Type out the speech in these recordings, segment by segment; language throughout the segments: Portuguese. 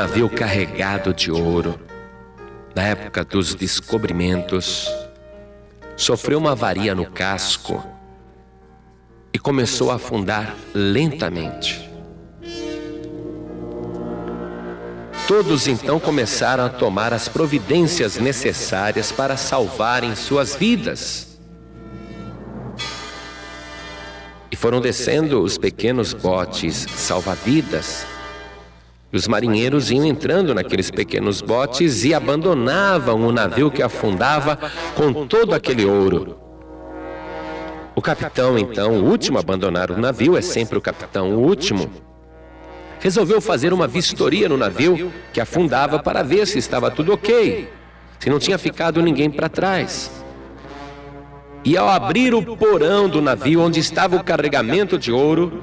navio carregado de ouro, na época dos descobrimentos, sofreu uma avaria no casco e começou a afundar lentamente. Todos então começaram a tomar as providências necessárias para salvarem suas vidas. E foram descendo os pequenos botes salva-vidas. Os marinheiros iam entrando naqueles pequenos botes e abandonavam o navio que afundava com todo aquele ouro. O capitão, então, o último a abandonar o navio, é sempre o capitão o último resolveu fazer uma vistoria no navio que afundava para ver se estava tudo ok, se não tinha ficado ninguém para trás. E ao abrir o porão do navio onde estava o carregamento de ouro,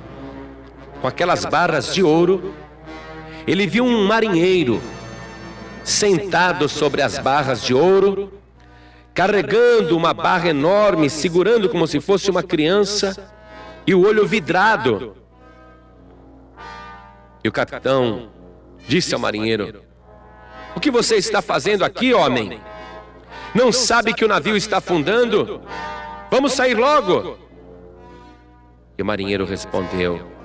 com aquelas barras de ouro, ele viu um marinheiro sentado sobre as barras de ouro, carregando uma barra enorme, segurando como se fosse uma criança, e o olho vidrado e o capitão disse ao marinheiro: O que você está fazendo aqui, homem? Não sabe que o navio está afundando? Vamos sair logo! E o marinheiro respondeu: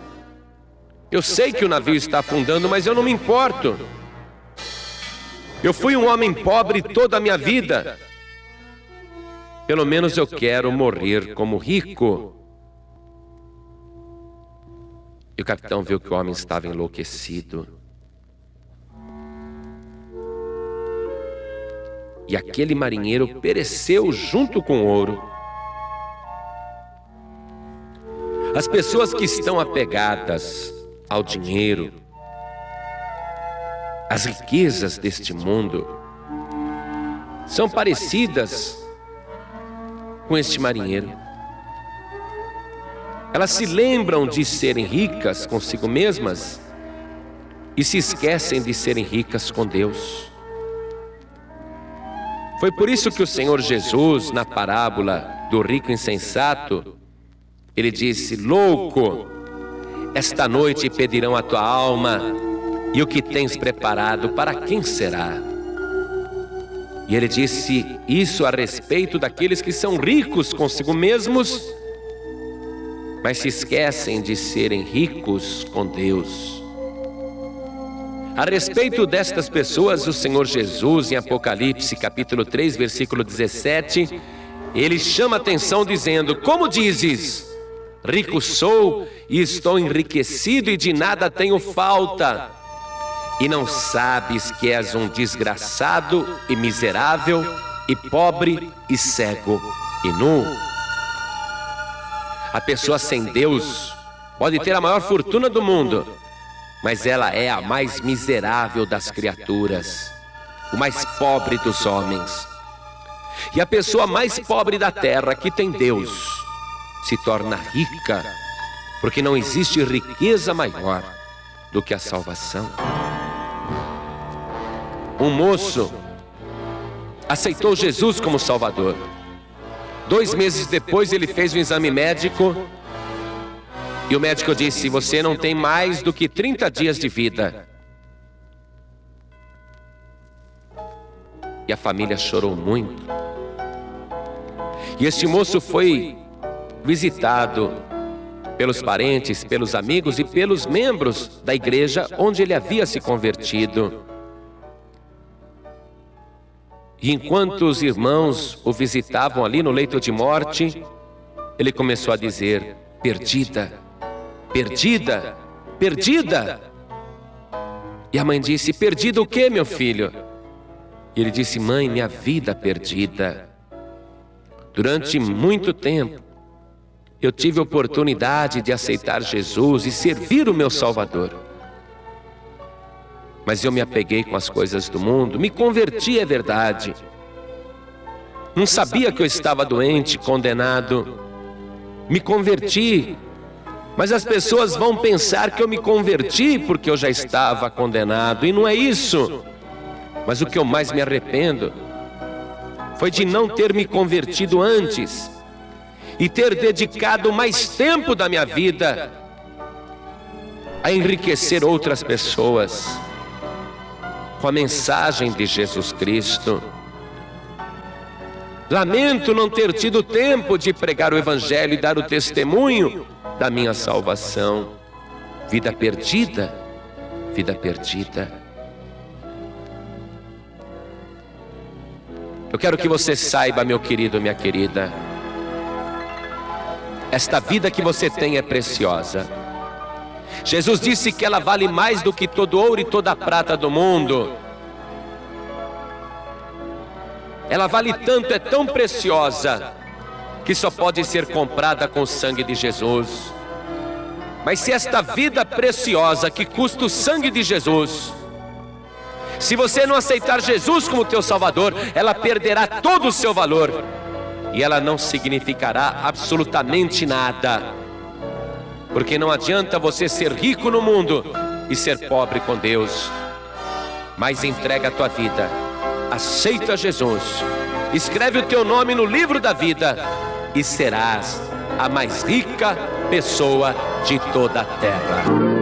Eu sei que o navio está afundando, mas eu não me importo. Eu fui um homem pobre toda a minha vida. Pelo menos eu quero morrer como rico. E o capitão viu que o homem estava enlouquecido. E aquele marinheiro pereceu junto com o ouro. As pessoas que estão apegadas ao dinheiro, às riquezas deste mundo, são parecidas com este marinheiro. Elas se lembram de serem ricas consigo mesmas e se esquecem de serem ricas com Deus. Foi por isso que o Senhor Jesus, na parábola do rico insensato, ele disse: Louco, esta noite pedirão a tua alma, e o que tens preparado, para quem será? E ele disse isso a respeito daqueles que são ricos consigo mesmos mas se esquecem de serem ricos com Deus. A respeito destas pessoas, o Senhor Jesus, em Apocalipse capítulo 3, versículo 17, ele chama atenção dizendo: Como dizes, rico sou e estou enriquecido e de nada tenho falta, e não sabes que és um desgraçado e miserável, e pobre e cego e nu. A pessoa sem Deus pode ter a maior fortuna do mundo, mas ela é a mais miserável das criaturas, o mais pobre dos homens. E a pessoa mais pobre da terra que tem Deus se torna rica, porque não existe riqueza maior do que a salvação. Um moço aceitou Jesus como Salvador. Dois meses depois, ele fez um exame médico e o médico disse: Você não tem mais do que 30 dias de vida. E a família chorou muito. E este moço foi visitado pelos parentes, pelos amigos e pelos membros da igreja onde ele havia se convertido. E enquanto os irmãos o visitavam ali no leito de morte, ele começou a dizer: Perdida, perdida, perdida. E a mãe disse: Perdida o que, meu filho? E ele disse: Mãe, minha vida perdida. Durante muito tempo, eu tive a oportunidade de aceitar Jesus e servir o meu Salvador. Mas eu me apeguei com as coisas do mundo, me converti, é verdade. Não sabia que eu estava doente, condenado. Me converti. Mas as pessoas vão pensar que eu me converti porque eu já estava condenado. E não é isso. Mas o que eu mais me arrependo foi de não ter me convertido antes e ter dedicado mais tempo da minha vida a enriquecer outras pessoas com a mensagem de Jesus Cristo. Lamento não ter tido tempo de pregar o Evangelho e dar o testemunho da minha salvação. Vida perdida, vida perdida. Eu quero que você saiba, meu querido, minha querida, esta vida que você tem é preciosa. Jesus disse que ela vale mais do que todo ouro e toda prata do mundo. Ela vale tanto, é tão preciosa, que só pode ser comprada com o sangue de Jesus. Mas se esta vida preciosa que custa o sangue de Jesus, se você não aceitar Jesus como teu Salvador, ela perderá todo o seu valor e ela não significará absolutamente nada. Porque não adianta você ser rico no mundo e ser pobre com Deus. Mas entrega a tua vida, aceita Jesus, escreve o teu nome no livro da vida e serás a mais rica pessoa de toda a terra.